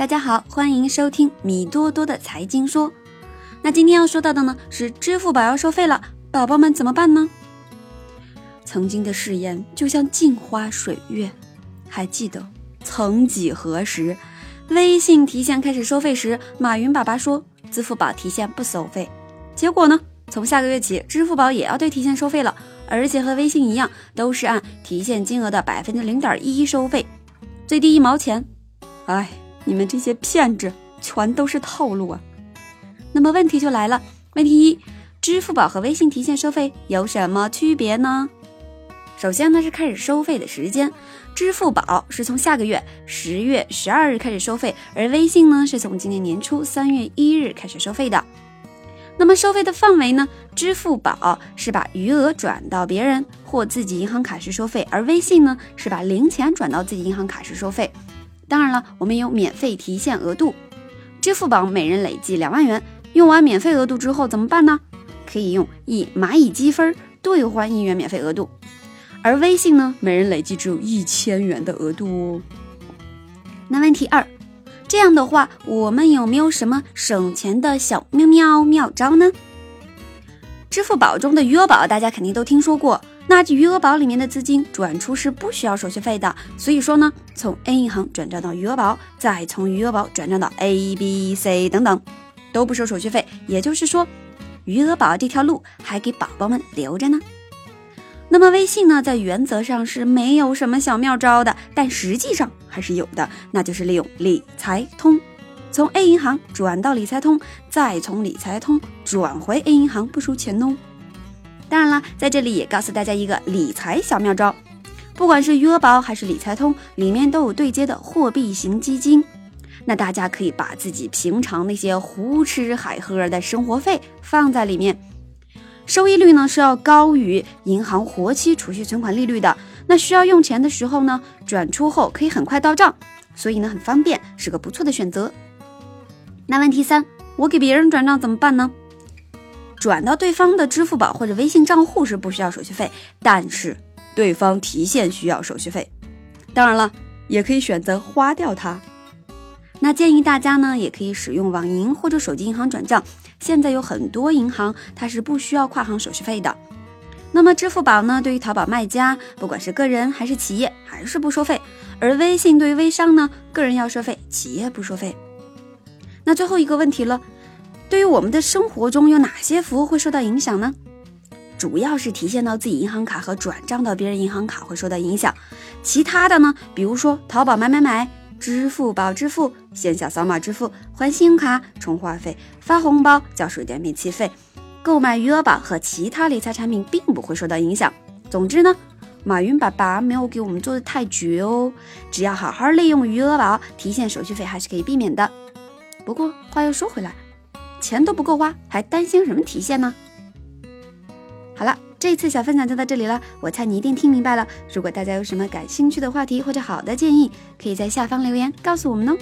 大家好，欢迎收听米多多的财经说。那今天要说到的呢是支付宝要收费了，宝宝们怎么办呢？曾经的誓言就像镜花水月，还记得曾几何时，微信提现开始收费时，马云爸爸说支付宝提现不收费。结果呢，从下个月起，支付宝也要对提现收费了，而且和微信一样，都是按提现金额的百分之零点一收费，最低一毛钱。哎。你们这些骗子，全都是套路啊！那么问题就来了，问题一：支付宝和微信提现收费有什么区别呢？首先呢是开始收费的时间，支付宝是从下个月十月十二日开始收费，而微信呢是从今年年初三月一日开始收费的。那么收费的范围呢？支付宝是把余额转到别人或自己银行卡时收费，而微信呢是把零钱转到自己银行卡时收费。当然了，我们有免费提现额度，支付宝每人累计两万元，用完免费额度之后怎么办呢？可以用一蚂蚁积分兑换一元免费额度，而微信呢，每人累计只有一千元的额度哦。那问题二，这样的话，我们有没有什么省钱的小妙妙妙招呢？支付宝中的余额宝，大家肯定都听说过。那余额宝里面的资金转出是不需要手续费的，所以说呢，从 A 银行转账到余额宝，再从余额宝转账到 A、B、C 等等，都不收手续费。也就是说，余额宝这条路还给宝宝们留着呢。那么微信呢，在原则上是没有什么小妙招的，但实际上还是有的，那就是利用理财通，从 A 银行转到理财通，再从理财通转回 A 银行，不收钱哦。当然了，在这里也告诉大家一个理财小妙招，不管是余额宝还是理财通，里面都有对接的货币型基金。那大家可以把自己平常那些胡吃海喝的生活费放在里面，收益率呢是要高于银行活期储蓄存款利率的。那需要用钱的时候呢，转出后可以很快到账，所以呢很方便，是个不错的选择。那问题三，我给别人转账怎么办呢？转到对方的支付宝或者微信账户是不需要手续费，但是对方提现需要手续费。当然了，也可以选择花掉它。那建议大家呢，也可以使用网银或者手机银行转账。现在有很多银行它是不需要跨行手续费的。那么支付宝呢，对于淘宝卖家，不管是个人还是企业，还是不收费。而微信对于微商呢，个人要收费，企业不收费。那最后一个问题了。对于我们的生活中有哪些服务会受到影响呢？主要是提现到自己银行卡和转账到别人银行卡会受到影响，其他的呢，比如说淘宝买买买、支付宝支付、线下扫码支付、还信用卡、充话费、发红包、交水电煤气费、购买余额宝和其他理财产品并不会受到影响。总之呢，马云爸爸没有给我们做的太绝哦，只要好好利用余额宝，提现手续费还是可以避免的。不过话又说回来。钱都不够花，还担心什么提现呢？好了，这次小分享就到这里了。我猜你一定听明白了。如果大家有什么感兴趣的话题或者好的建议，可以在下方留言告诉我们哦。